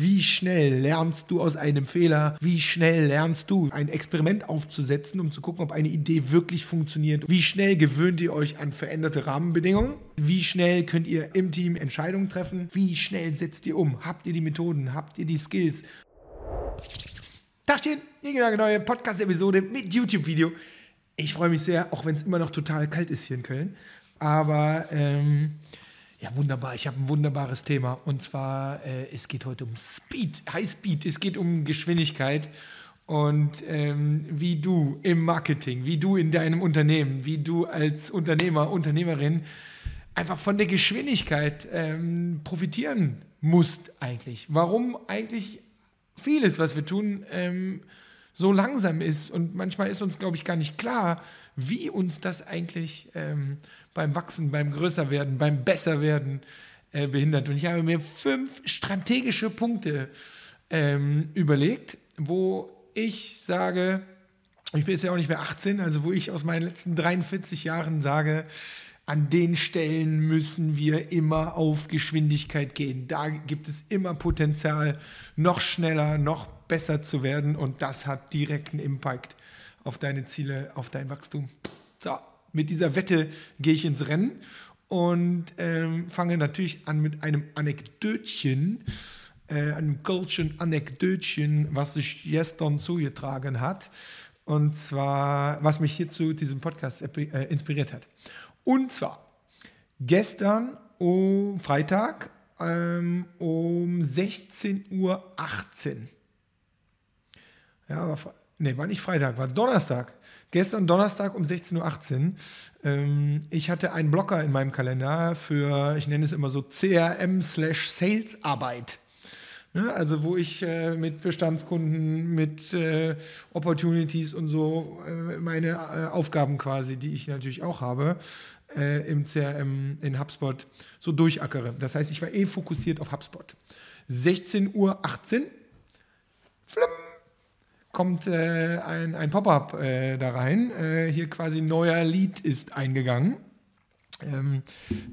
wie schnell lernst du aus einem Fehler? Wie schnell lernst du, ein Experiment aufzusetzen, um zu gucken, ob eine Idee wirklich funktioniert? Wie schnell gewöhnt ihr euch an veränderte Rahmenbedingungen? Wie schnell könnt ihr im Team Entscheidungen treffen? Wie schnell setzt ihr um? Habt ihr die Methoden? Habt ihr die Skills? Tachchen, hier eine neue Podcast-Episode mit YouTube-Video. Ich freue mich sehr, auch wenn es immer noch total kalt ist hier in Köln. Aber ähm, ja, wunderbar. Ich habe ein wunderbares Thema. Und zwar, äh, es geht heute um Speed, High Speed. Es geht um Geschwindigkeit und ähm, wie du im Marketing, wie du in deinem Unternehmen, wie du als Unternehmer, Unternehmerin einfach von der Geschwindigkeit ähm, profitieren musst eigentlich. Warum eigentlich vieles, was wir tun, ähm, so langsam ist. Und manchmal ist uns, glaube ich, gar nicht klar, wie uns das eigentlich ähm, beim Wachsen, beim Größerwerden, beim Besserwerden äh, behindert. Und ich habe mir fünf strategische Punkte ähm, überlegt, wo ich sage, ich bin jetzt ja auch nicht mehr 18, also wo ich aus meinen letzten 43 Jahren sage, an den Stellen müssen wir immer auf Geschwindigkeit gehen. Da gibt es immer Potenzial, noch schneller, noch besser zu werden und das hat direkten Impact auf deine Ziele, auf dein Wachstum. So, mit dieser Wette gehe ich ins Rennen und ähm, fange natürlich an mit einem Anekdötchen, äh, einem Goldchen Anekdötchen, was sich gestern zugetragen hat. Und zwar, was mich hier zu diesem Podcast äh, inspiriert hat. Und zwar gestern um Freitag ähm, um 16.18 Uhr. Ja, war, nee, war nicht Freitag, war Donnerstag. Gestern Donnerstag um 16.18 Uhr. Ähm, ich hatte einen Blocker in meinem Kalender für, ich nenne es immer so CRM-Sales-Arbeit. Ne? Also wo ich äh, mit Bestandskunden, mit äh, Opportunities und so äh, meine äh, Aufgaben quasi, die ich natürlich auch habe, äh, im CRM, in HubSpot, so durchackere. Das heißt, ich war eh fokussiert auf HubSpot. 16.18 Uhr, flimm, kommt äh, ein, ein Pop-up da rein. hier quasi neuer Lead ist eingegangen. Ähm,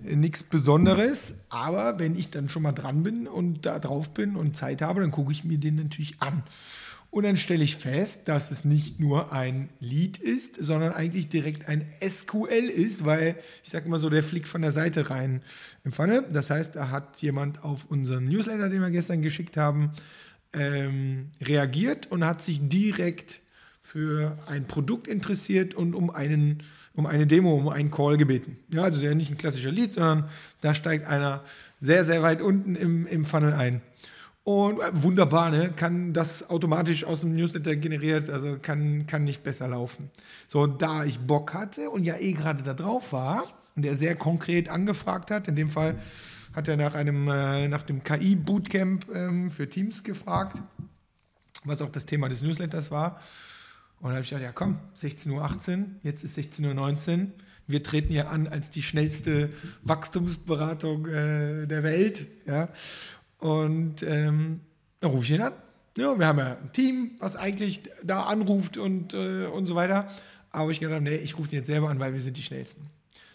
Nichts Besonderes, aber wenn ich dann schon mal dran bin und da drauf bin und Zeit habe, dann gucke ich mir den natürlich an. Und dann stelle ich fest, dass es nicht nur ein Lead ist, sondern eigentlich direkt ein SQL ist, weil ich sage immer so, der fliegt von der Seite rein im Pfanne. Das heißt, da hat jemand auf unseren Newsletter, den wir gestern geschickt haben, ähm, reagiert und hat sich direkt für ein Produkt interessiert und um einen um eine Demo, um einen Call gebeten. Ja, also ja nicht ein klassischer Lead, sondern da steigt einer sehr, sehr weit unten im, im Funnel ein. Und äh, wunderbar, ne? kann das automatisch aus dem Newsletter generiert, also kann, kann nicht besser laufen. So, da ich Bock hatte und ja eh gerade da drauf war und der sehr konkret angefragt hat, in dem Fall hat er nach, einem, äh, nach dem KI-Bootcamp ähm, für Teams gefragt, was auch das Thema des Newsletters war. Und dann habe ich gedacht, ja komm, 16.18 Uhr, jetzt ist 16.19 Uhr. Wir treten ja an als die schnellste Wachstumsberatung äh, der Welt. Ja? Und ähm, dann rufe ich ihn an. Ja, wir haben ja ein Team, was eigentlich da anruft und, äh, und so weiter. Aber ich gedacht, nee, ich rufe den jetzt selber an, weil wir sind die Schnellsten.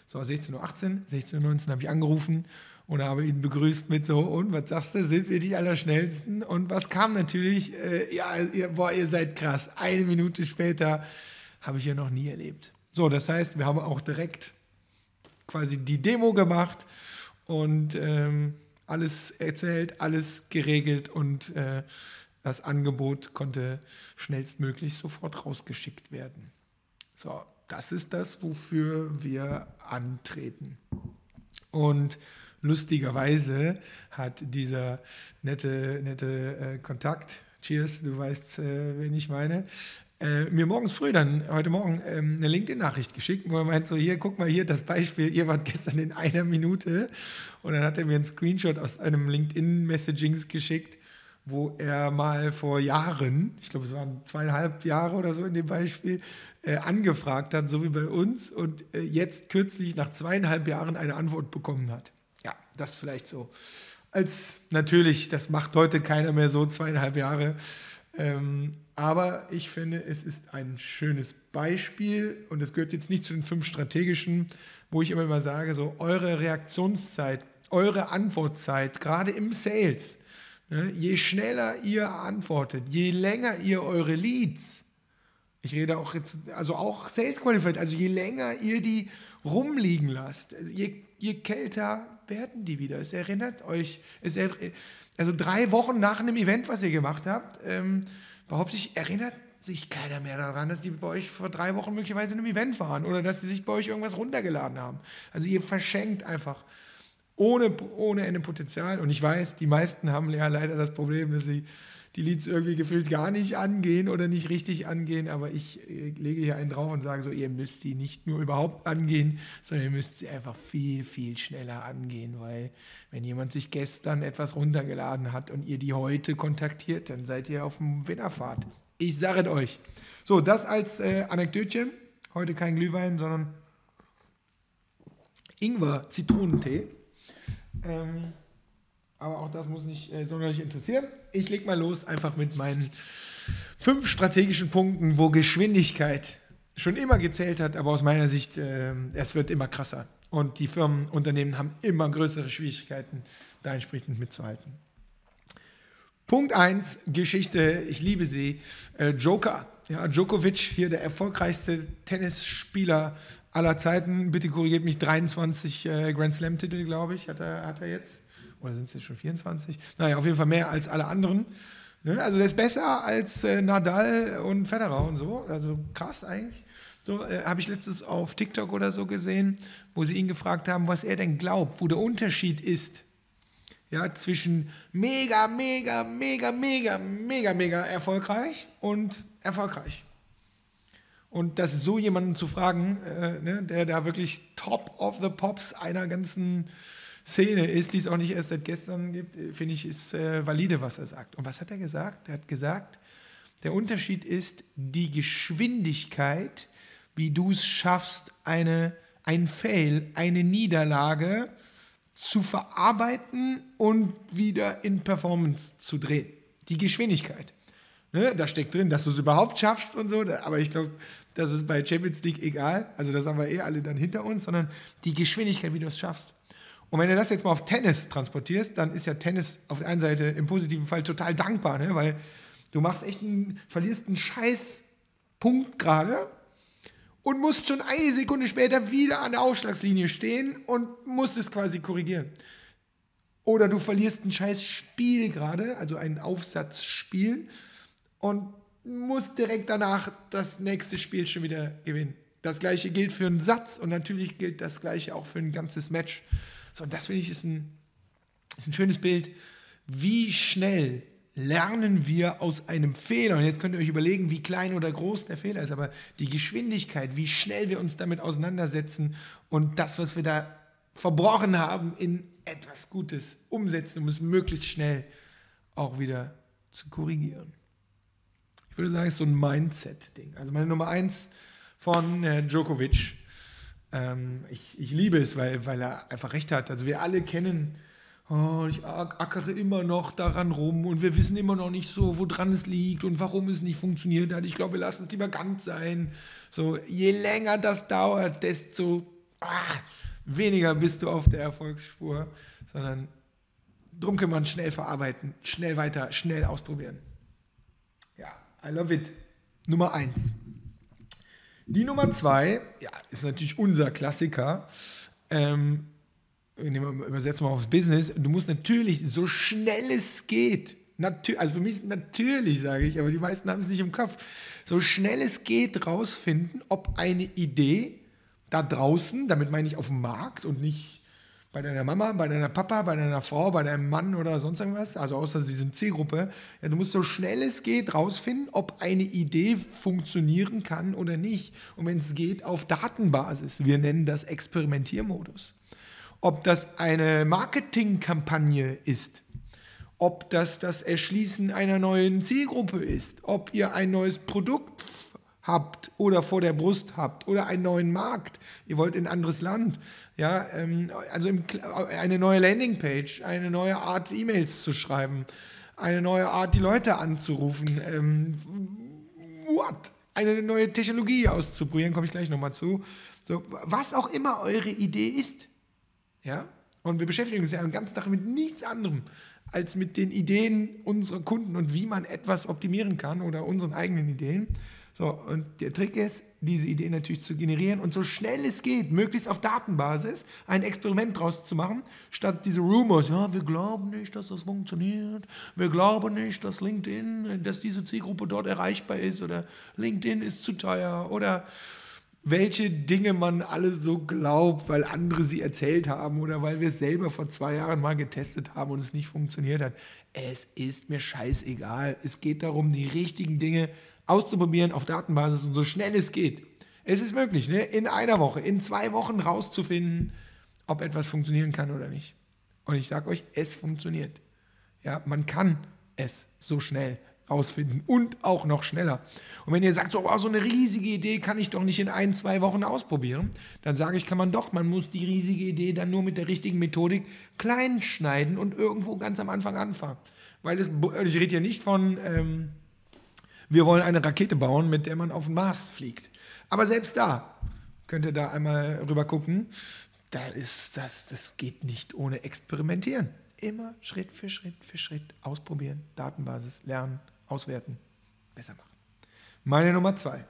So, 16.18 Uhr, 16.19 Uhr habe ich angerufen und habe ihn begrüßt mit so, und was sagst du, sind wir die Allerschnellsten? Und was kam natürlich, äh, ja, ihr, boah, ihr seid krass. Eine Minute später habe ich ja noch nie erlebt. So, das heißt, wir haben auch direkt quasi die Demo gemacht und ähm, alles erzählt, alles geregelt und äh, das Angebot konnte schnellstmöglich sofort rausgeschickt werden. So, das ist das, wofür wir antreten. Und lustigerweise hat dieser nette, nette äh, Kontakt, cheers, du weißt, äh, wen ich meine, äh, mir morgens früh dann, heute Morgen, ähm, eine LinkedIn-Nachricht geschickt, wo er meint so, hier, guck mal hier, das Beispiel, ihr wart gestern in einer Minute. Und dann hat er mir einen Screenshot aus einem LinkedIn-Messagings geschickt, wo er mal vor Jahren, ich glaube es waren zweieinhalb Jahre oder so in dem Beispiel, äh, angefragt hat, so wie bei uns und äh, jetzt kürzlich nach zweieinhalb Jahren eine Antwort bekommen hat. Ja, das vielleicht so. Als natürlich, das macht heute keiner mehr so, zweieinhalb Jahre. Ähm, aber ich finde, es ist ein schönes Beispiel und es gehört jetzt nicht zu den fünf strategischen, wo ich immer mal sage, so eure Reaktionszeit, eure Antwortzeit, gerade im Sales? Je schneller ihr antwortet, je länger ihr eure Leads, ich rede auch jetzt, also auch Sales Qualified, also je länger ihr die rumliegen lasst, je, je kälter werden die wieder. Es erinnert euch, es er, also drei Wochen nach einem Event, was ihr gemacht habt, ähm, behaupte ich, erinnert sich keiner mehr daran, dass die bei euch vor drei Wochen möglicherweise in einem Event waren oder dass sie sich bei euch irgendwas runtergeladen haben. Also ihr verschenkt einfach ohne, ohne Ende Potenzial. Und ich weiß, die meisten haben ja leider das Problem, dass sie die Leads irgendwie gefühlt gar nicht angehen oder nicht richtig angehen. Aber ich äh, lege hier einen drauf und sage so, ihr müsst die nicht nur überhaupt angehen, sondern ihr müsst sie einfach viel, viel schneller angehen. Weil wenn jemand sich gestern etwas runtergeladen hat und ihr die heute kontaktiert, dann seid ihr auf dem Winnerfahrt. Ich sage es euch. So, das als äh, Anekdötchen. Heute kein Glühwein, sondern Ingwer-Zitronentee. Ähm, aber auch das muss nicht äh, sonderlich interessieren. Ich lege mal los einfach mit meinen fünf strategischen Punkten, wo Geschwindigkeit schon immer gezählt hat, aber aus meiner Sicht, äh, es wird immer krasser. Und die Firmen, Unternehmen haben immer größere Schwierigkeiten, da entsprechend mitzuhalten. Punkt 1, Geschichte, ich liebe sie. Äh, Joker. Ja, Djokovic, hier der erfolgreichste Tennisspieler aller Zeiten. Bitte korrigiert mich, 23 äh, Grand Slam-Titel, glaube ich, hat er, hat er jetzt. Oder sind es jetzt schon 24? Naja, auf jeden Fall mehr als alle anderen. Ne? Also der ist besser als äh, Nadal und Federer und so. Also krass eigentlich. So äh, habe ich letztens auf TikTok oder so gesehen, wo sie ihn gefragt haben, was er denn glaubt, wo der Unterschied ist. Ja, zwischen mega, mega, mega, mega, mega, mega erfolgreich und erfolgreich. Und das so jemanden zu fragen, äh, ne, der da wirklich top of the pops einer ganzen Szene ist, die es auch nicht erst seit gestern gibt, äh, finde ich, ist äh, valide, was er sagt. Und was hat er gesagt? Er hat gesagt, der Unterschied ist die Geschwindigkeit, wie du es schaffst, eine, ein Fail, eine Niederlage zu verarbeiten und wieder in Performance zu drehen. Die Geschwindigkeit. Ne, da steckt drin, dass du es überhaupt schaffst und so, aber ich glaube, das ist bei Champions League egal. Also das haben wir eh alle dann hinter uns, sondern die Geschwindigkeit, wie du es schaffst. Und wenn du das jetzt mal auf Tennis transportierst, dann ist ja Tennis auf der einen Seite im positiven Fall total dankbar, ne? weil du machst echt einen, verlierst einen scheiß Punkt gerade und musst schon eine Sekunde später wieder an der Aufschlagslinie stehen und musst es quasi korrigieren. Oder du verlierst ein scheiß Spiel gerade, also ein Aufsatzspiel und muss direkt danach das nächste Spiel schon wieder gewinnen. Das gleiche gilt für einen Satz und natürlich gilt das gleiche auch für ein ganzes Match. So, und das finde ich ist ein, ist ein schönes Bild. Wie schnell lernen wir aus einem Fehler? Und jetzt könnt ihr euch überlegen, wie klein oder groß der Fehler ist, aber die Geschwindigkeit, wie schnell wir uns damit auseinandersetzen und das, was wir da verbrochen haben, in etwas Gutes umsetzen, um es möglichst schnell auch wieder zu korrigieren. Ich würde sagen, es ist so ein Mindset-Ding. Also meine Nummer eins von äh, Djokovic. Ähm, ich, ich liebe es, weil, weil er einfach recht hat. Also wir alle kennen, oh, ich ackere immer noch daran rum und wir wissen immer noch nicht so, woran es liegt und warum es nicht funktioniert hat. Ich glaube, wir lassen es lieber ganz sein. So, je länger das dauert, desto ah, weniger bist du auf der Erfolgsspur, sondern drum kann man schnell verarbeiten, schnell weiter, schnell ausprobieren. I love it. Nummer eins. Die Nummer zwei, ja, ist natürlich unser Klassiker. Ähm, übersetzen wir aufs Business. Du musst natürlich so schnell es geht, also für mich ist natürlich, sage ich, aber die meisten haben es nicht im Kopf, so schnell es geht rausfinden, ob eine Idee da draußen, damit meine ich auf dem Markt und nicht bei deiner Mama, bei deiner Papa, bei deiner Frau, bei deinem Mann oder sonst irgendwas, also außer sie sind Zielgruppe, ja, du musst so schnell es geht rausfinden, ob eine Idee funktionieren kann oder nicht. Und wenn es geht, auf Datenbasis. Wir nennen das Experimentiermodus. Ob das eine Marketingkampagne ist, ob das das Erschließen einer neuen Zielgruppe ist, ob ihr ein neues Produkt habt oder vor der Brust habt oder einen neuen Markt, ihr wollt in ein anderes Land, ja, ähm, also im, eine neue Landingpage, eine neue Art E-Mails zu schreiben, eine neue Art die Leute anzurufen, ähm, what? Eine neue Technologie auszuprobieren, komme ich gleich nochmal zu. So, was auch immer eure Idee ist, ja, und wir beschäftigen uns ja den ganzen Tag mit nichts anderem als mit den Ideen unserer Kunden und wie man etwas optimieren kann oder unseren eigenen Ideen. So, und der Trick ist, diese Idee natürlich zu generieren und so schnell es geht, möglichst auf Datenbasis, ein Experiment draus zu machen, statt diese Rumors, ja, wir glauben nicht, dass das funktioniert, wir glauben nicht, dass LinkedIn, dass diese Zielgruppe dort erreichbar ist oder LinkedIn ist zu teuer oder welche Dinge man alles so glaubt, weil andere sie erzählt haben oder weil wir es selber vor zwei Jahren mal getestet haben und es nicht funktioniert hat. Es ist mir scheißegal. Es geht darum, die richtigen Dinge auszuprobieren auf Datenbasis und so schnell es geht. Es ist möglich, ne? in einer Woche, in zwei Wochen rauszufinden, ob etwas funktionieren kann oder nicht. Und ich sage euch, es funktioniert. Ja, man kann es so schnell rausfinden und auch noch schneller. Und wenn ihr sagt, so, oh, so eine riesige Idee kann ich doch nicht in ein, zwei Wochen ausprobieren, dann sage ich, kann man doch. Man muss die riesige Idee dann nur mit der richtigen Methodik klein schneiden und irgendwo ganz am Anfang anfangen. Weil das, ich rede hier nicht von, ähm, wir wollen eine Rakete bauen, mit der man auf den Mars fliegt. Aber selbst da, könnt ihr da einmal rüber gucken, da ist das, das geht nicht ohne Experimentieren. Immer Schritt für Schritt für Schritt ausprobieren, Datenbasis lernen, auswerten, besser machen. Meine Nummer zwei.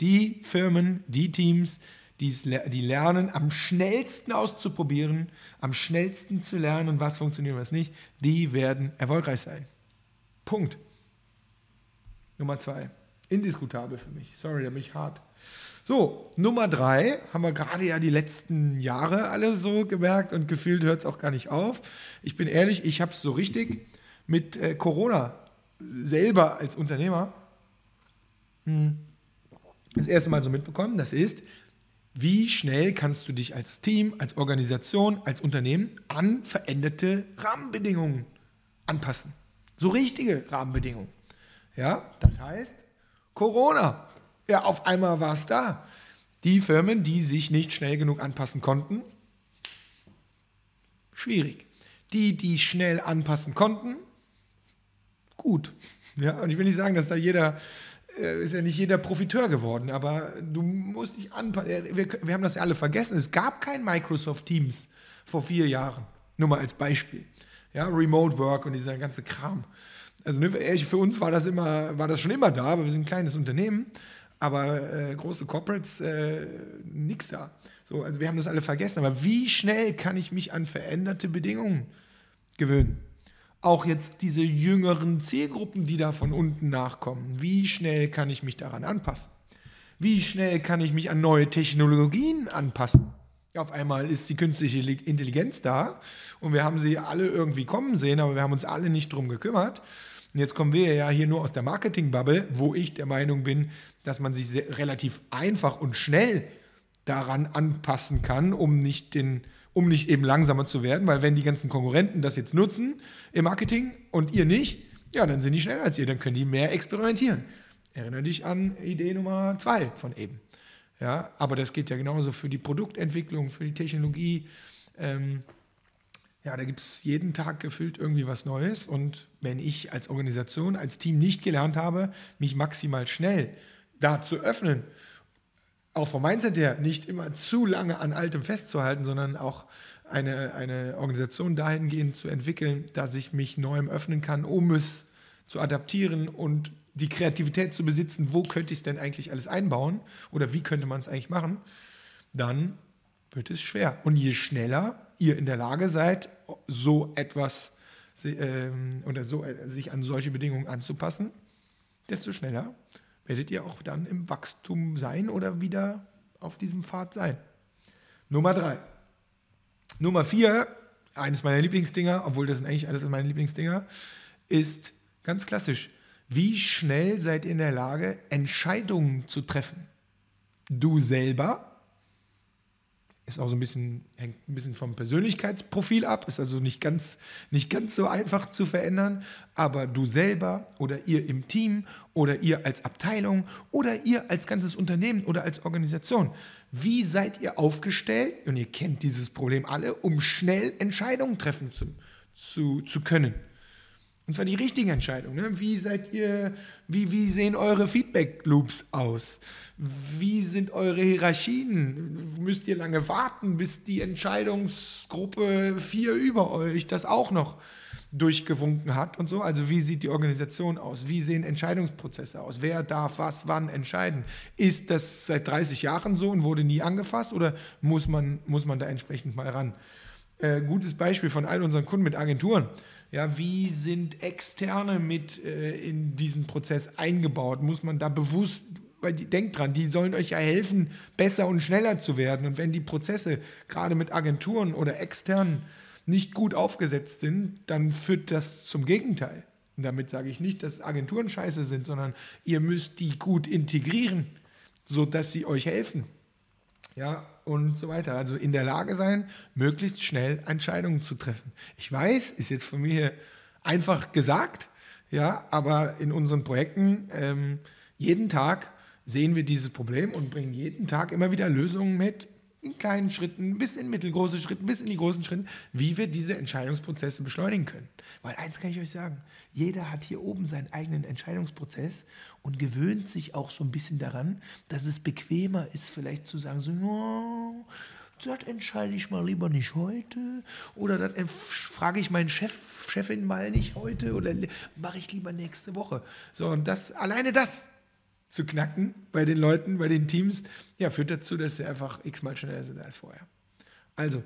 Die Firmen, die Teams, die lernen, am schnellsten auszuprobieren, am schnellsten zu lernen, was funktioniert und was nicht, die werden erfolgreich sein. Punkt. Nummer zwei. Indiskutabel für mich. Sorry, da bin ich hart. So, Nummer drei haben wir gerade ja die letzten Jahre alle so gemerkt und gefühlt hört es auch gar nicht auf. Ich bin ehrlich, ich habe es so richtig mit äh, Corona selber als Unternehmer hm, das erste Mal so mitbekommen. Das ist, wie schnell kannst du dich als Team, als Organisation, als Unternehmen an veränderte Rahmenbedingungen anpassen? So richtige Rahmenbedingungen. Ja, das heißt, Corona. Ja, auf einmal war es da. Die Firmen, die sich nicht schnell genug anpassen konnten, schwierig. Die, die schnell anpassen konnten, gut. Ja, und ich will nicht sagen, dass da jeder, äh, ist ja nicht jeder Profiteur geworden, aber du musst dich anpassen. Wir, wir haben das ja alle vergessen. Es gab kein Microsoft Teams vor vier Jahren. Nur mal als Beispiel. Ja, Remote Work und dieser ganze Kram. Also ne, für uns war das immer, war das schon immer da, weil wir sind ein kleines Unternehmen, aber äh, große Corporates, äh, nichts da. So, also wir haben das alle vergessen. Aber wie schnell kann ich mich an veränderte Bedingungen gewöhnen? Auch jetzt diese jüngeren Zielgruppen, die da von unten nachkommen, wie schnell kann ich mich daran anpassen? Wie schnell kann ich mich an neue Technologien anpassen? Auf einmal ist die künstliche Intelligenz da und wir haben sie alle irgendwie kommen sehen, aber wir haben uns alle nicht drum gekümmert. Und jetzt kommen wir ja hier nur aus der Marketing-Bubble, wo ich der Meinung bin, dass man sich sehr, relativ einfach und schnell daran anpassen kann, um nicht, den, um nicht eben langsamer zu werden, weil wenn die ganzen Konkurrenten das jetzt nutzen im Marketing und ihr nicht, ja, dann sind die schneller als ihr, dann können die mehr experimentieren. Erinnere dich an Idee Nummer zwei von eben. Ja, aber das geht ja genauso für die Produktentwicklung, für die Technologie. Ähm, ja, da gibt es jeden Tag gefühlt irgendwie was Neues. Und wenn ich als Organisation, als Team nicht gelernt habe, mich maximal schnell da zu öffnen, auch vom Mindset her nicht immer zu lange an Altem festzuhalten, sondern auch eine, eine Organisation dahingehend zu entwickeln, dass ich mich neuem öffnen kann, um es zu adaptieren und die Kreativität zu besitzen, wo könnte ich es denn eigentlich alles einbauen oder wie könnte man es eigentlich machen, dann wird es schwer. Und je schneller ihr in der Lage seid, so etwas ähm, oder so, äh, sich an solche Bedingungen anzupassen, desto schneller werdet ihr auch dann im Wachstum sein oder wieder auf diesem Pfad sein. Nummer drei. Nummer vier, eines meiner Lieblingsdinger, obwohl das sind eigentlich alles meine Lieblingsdinger, ist ganz klassisch. Wie schnell seid ihr in der Lage, Entscheidungen zu treffen? Du selber ist auch so ein bisschen, hängt ein bisschen vom Persönlichkeitsprofil ab, ist also nicht ganz, nicht ganz so einfach zu verändern, aber du selber oder ihr im Team oder ihr als Abteilung oder ihr als ganzes Unternehmen oder als Organisation, wie seid ihr aufgestellt, und ihr kennt dieses Problem alle, um schnell Entscheidungen treffen zu, zu, zu können? Und zwar die richtigen Entscheidungen. Ne? Wie seid ihr, wie, wie sehen eure Feedback-Loops aus? Wie sind eure Hierarchien? Müsst ihr lange warten, bis die Entscheidungsgruppe 4 über euch das auch noch durchgewunken hat und so. Also wie sieht die Organisation aus? Wie sehen Entscheidungsprozesse aus? Wer darf was wann entscheiden? Ist das seit 30 Jahren so und wurde nie angefasst oder muss man, muss man da entsprechend mal ran? Äh, gutes Beispiel von all unseren Kunden mit Agenturen. Ja, wie sind Externe mit äh, in diesen Prozess eingebaut? Muss man da bewusst, weil die, denkt dran, die sollen euch ja helfen, besser und schneller zu werden. Und wenn die Prozesse gerade mit Agenturen oder externen nicht gut aufgesetzt sind, dann führt das zum Gegenteil. Und damit sage ich nicht, dass Agenturen scheiße sind, sondern ihr müsst die gut integrieren, sodass sie euch helfen. Ja, und so weiter. Also in der Lage sein, möglichst schnell Entscheidungen zu treffen. Ich weiß, ist jetzt von mir einfach gesagt, ja, aber in unseren Projekten ähm, jeden Tag sehen wir dieses Problem und bringen jeden Tag immer wieder Lösungen mit, in kleinen Schritten, bis in mittelgroße Schritten, bis in die großen Schritten, wie wir diese Entscheidungsprozesse beschleunigen können. Weil eins kann ich euch sagen, jeder hat hier oben seinen eigenen Entscheidungsprozess und gewöhnt sich auch so ein bisschen daran, dass es bequemer ist, vielleicht zu sagen, so, no, das entscheide ich mal lieber nicht heute oder das frage ich meinen Chef, Chefin mal nicht heute oder mache ich lieber nächste Woche. So, und das, alleine das zu knacken bei den Leuten, bei den Teams, ja, führt dazu, dass sie einfach x-mal schneller sind als vorher. Also,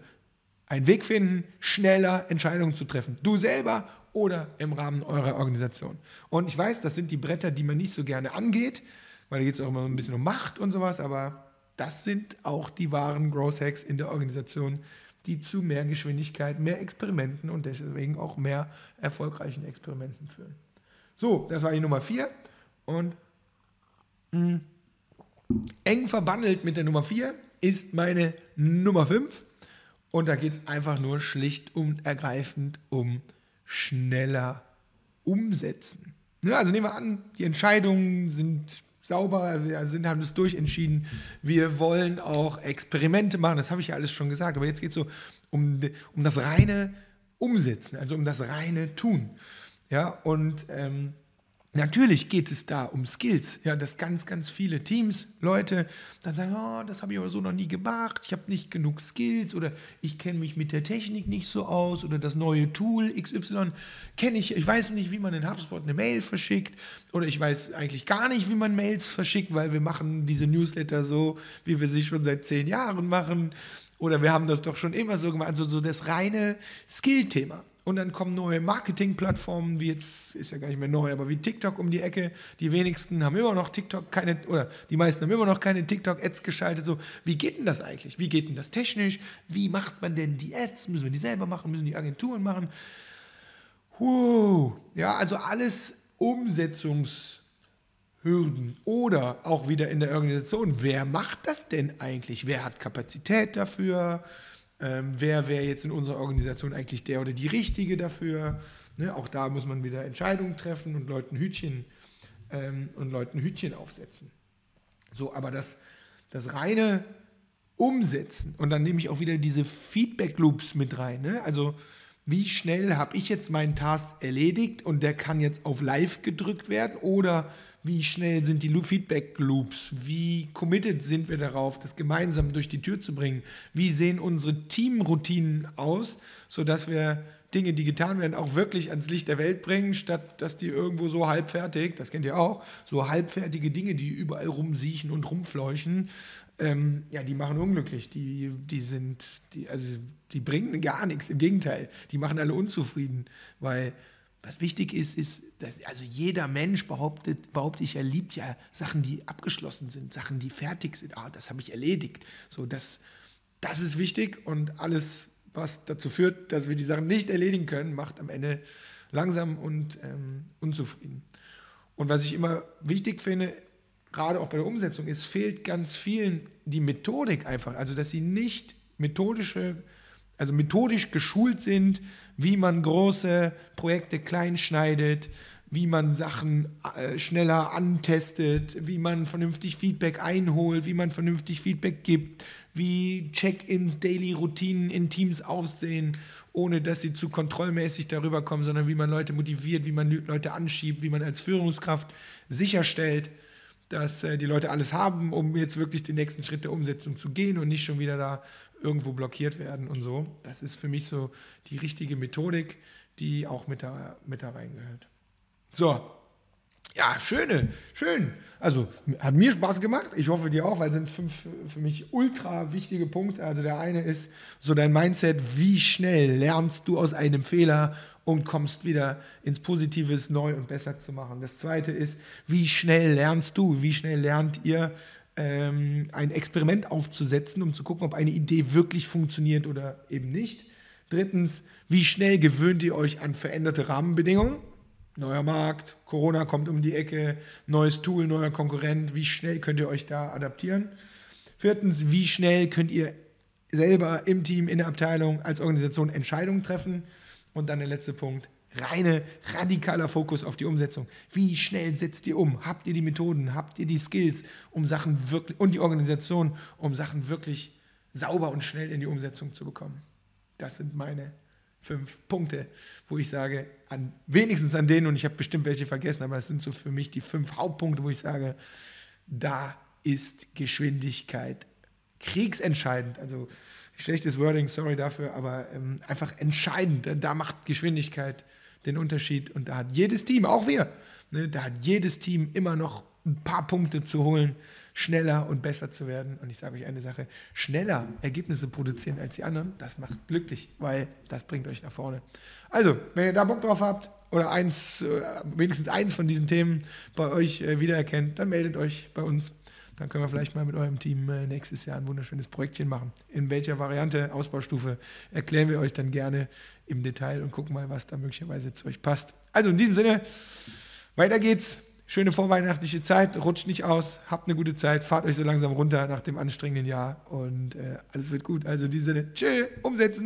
einen Weg finden, schneller Entscheidungen zu treffen. Du selber oder im Rahmen eurer Organisation. Und ich weiß, das sind die Bretter, die man nicht so gerne angeht, weil da geht es auch immer ein bisschen um Macht und sowas, aber das sind auch die wahren Growth Hacks in der Organisation, die zu mehr Geschwindigkeit, mehr Experimenten und deswegen auch mehr erfolgreichen Experimenten führen. So, das war die Nummer 4. Und mh, eng verbandelt mit der Nummer 4 ist meine Nummer 5. Und da geht es einfach nur schlicht und ergreifend um schneller umsetzen. Ja, also nehmen wir an, die Entscheidungen sind sauber, wir sind, haben das durchentschieden. Wir wollen auch Experimente machen, das habe ich ja alles schon gesagt. Aber jetzt geht es so um, um das reine Umsetzen, also um das reine Tun. Ja, und ähm, Natürlich geht es da um Skills, ja, dass ganz, ganz viele Teams, Leute dann sagen, oh, das habe ich aber so noch nie gemacht, ich habe nicht genug Skills oder ich kenne mich mit der Technik nicht so aus oder das neue Tool XY kenne ich, ich weiß nicht, wie man in HubSpot eine Mail verschickt oder ich weiß eigentlich gar nicht, wie man Mails verschickt, weil wir machen diese Newsletter so, wie wir sie schon seit zehn Jahren machen oder wir haben das doch schon immer so gemacht, also so das reine Skill-Thema. Und dann kommen neue Marketingplattformen, wie jetzt, ist ja gar nicht mehr neu, aber wie TikTok um die Ecke. Die wenigsten haben immer noch TikTok keine, oder die meisten haben immer noch keine TikTok-Ads geschaltet. So, wie geht denn das eigentlich? Wie geht denn das technisch? Wie macht man denn die Ads? Müssen wir die selber machen? Müssen die Agenturen machen? Huh. Ja, also alles Umsetzungshürden oder auch wieder in der Organisation. Wer macht das denn eigentlich? Wer hat Kapazität dafür? Ähm, wer wäre jetzt in unserer Organisation eigentlich der oder die Richtige dafür. Ne? Auch da muss man wieder Entscheidungen treffen und Leuten Hütchen ähm, und Leuten Hütchen aufsetzen. So, aber das, das reine Umsetzen und dann nehme ich auch wieder diese Feedback Loops mit rein. Ne? Also wie schnell habe ich jetzt meinen Task erledigt und der kann jetzt auf Live gedrückt werden oder wie schnell sind die Feedback-Loops? Wie committed sind wir darauf, das gemeinsam durch die Tür zu bringen? Wie sehen unsere Teamroutinen aus, sodass wir Dinge, die getan werden, auch wirklich ans Licht der Welt bringen, statt dass die irgendwo so halbfertig, das kennt ihr auch, so halbfertige Dinge, die überall rumsiechen und rumfleuchen, ähm, ja, die machen unglücklich. Die, die sind, die, also die bringen gar nichts. Im Gegenteil, die machen alle unzufrieden, weil was wichtig ist, ist, dass also jeder Mensch behauptet, behaupte ich, er liebt ja Sachen, die abgeschlossen sind, Sachen, die fertig sind. Ah, das habe ich erledigt. So, das, das ist wichtig und alles, was dazu führt, dass wir die Sachen nicht erledigen können, macht am Ende langsam und ähm, unzufrieden. Und was ich immer wichtig finde, gerade auch bei der Umsetzung, ist, fehlt ganz vielen die Methodik einfach. Also, dass sie nicht methodische, also methodisch geschult sind, wie man große Projekte klein schneidet, wie man Sachen äh, schneller antestet, wie man vernünftig Feedback einholt, wie man vernünftig Feedback gibt, wie Check-ins, Daily-Routinen in Teams aussehen, ohne dass sie zu kontrollmäßig darüber kommen, sondern wie man Leute motiviert, wie man Leute anschiebt, wie man als Führungskraft sicherstellt, dass äh, die Leute alles haben, um jetzt wirklich den nächsten Schritt der Umsetzung zu gehen und nicht schon wieder da irgendwo blockiert werden und so. Das ist für mich so die richtige Methodik, die auch mit da, mit da reingehört. So, ja, schöne, schön. Also hat mir Spaß gemacht. Ich hoffe dir auch, weil es sind fünf für mich ultra wichtige Punkte. Also der eine ist so dein Mindset, wie schnell lernst du aus einem Fehler und kommst wieder ins Positives neu und besser zu machen. Das zweite ist, wie schnell lernst du, wie schnell lernt ihr ähm, ein Experiment aufzusetzen, um zu gucken, ob eine Idee wirklich funktioniert oder eben nicht. Drittens, wie schnell gewöhnt ihr euch an veränderte Rahmenbedingungen? neuer Markt, Corona kommt um die Ecke, neues Tool, neuer Konkurrent, wie schnell könnt ihr euch da adaptieren? Viertens, wie schnell könnt ihr selber im Team, in der Abteilung, als Organisation Entscheidungen treffen? Und dann der letzte Punkt, reine, radikaler Fokus auf die Umsetzung. Wie schnell setzt ihr um? Habt ihr die Methoden? Habt ihr die Skills, um Sachen wirklich, und die Organisation, um Sachen wirklich sauber und schnell in die Umsetzung zu bekommen? Das sind meine fünf Punkte, wo ich sage, an, wenigstens an denen, und ich habe bestimmt welche vergessen, aber es sind so für mich die fünf Hauptpunkte, wo ich sage, da ist Geschwindigkeit kriegsentscheidend. Also schlechtes Wording, sorry dafür, aber ähm, einfach entscheidend. Da macht Geschwindigkeit den Unterschied und da hat jedes Team, auch wir, ne, da hat jedes Team immer noch ein paar Punkte zu holen, schneller und besser zu werden. Und ich sage euch eine Sache, schneller Ergebnisse produzieren als die anderen, das macht glücklich, weil das bringt euch nach vorne. Also, wenn ihr da Bock drauf habt oder eins, äh, wenigstens eins von diesen Themen bei euch äh, wiedererkennt, dann meldet euch bei uns. Dann können wir vielleicht mal mit eurem Team äh, nächstes Jahr ein wunderschönes Projektchen machen. In welcher Variante, Ausbaustufe, erklären wir euch dann gerne im Detail und gucken mal, was da möglicherweise zu euch passt. Also in diesem Sinne, weiter geht's. Schöne vorweihnachtliche Zeit, rutscht nicht aus, habt eine gute Zeit, fahrt euch so langsam runter nach dem anstrengenden Jahr und äh, alles wird gut. Also in diesem Sinne, tschö, umsetzen.